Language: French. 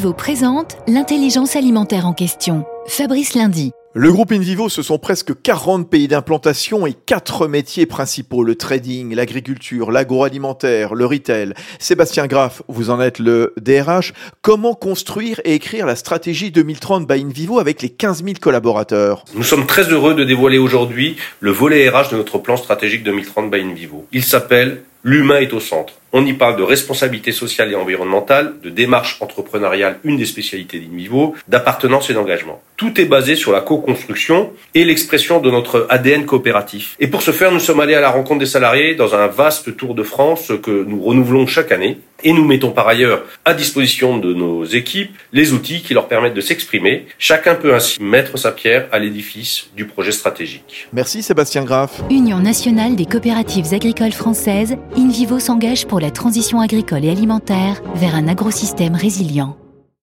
InVivo présente l'intelligence alimentaire en question. Fabrice Lundi. Le groupe InVivo, ce sont presque 40 pays d'implantation et 4 métiers principaux, le trading, l'agriculture, l'agroalimentaire, le retail. Sébastien Graff, vous en êtes le DRH. Comment construire et écrire la stratégie 2030 by InVivo avec les 15 000 collaborateurs? Nous sommes très heureux de dévoiler aujourd'hui le volet RH de notre plan stratégique 2030 by InVivo. Il s'appelle L'humain est au centre. On y parle de responsabilité sociale et environnementale, de démarche entrepreneuriale, une des spécialités d'Invivo, d'appartenance et d'engagement. Tout est basé sur la co-construction et l'expression de notre ADN coopératif. Et pour ce faire, nous sommes allés à la rencontre des salariés dans un vaste tour de France que nous renouvelons chaque année. Et nous mettons par ailleurs à disposition de nos équipes les outils qui leur permettent de s'exprimer. Chacun peut ainsi mettre sa pierre à l'édifice du projet stratégique. Merci Sébastien Graff. Union nationale des coopératives agricoles françaises, InVivo s'engage pour la transition agricole et alimentaire vers un agrosystème résilient.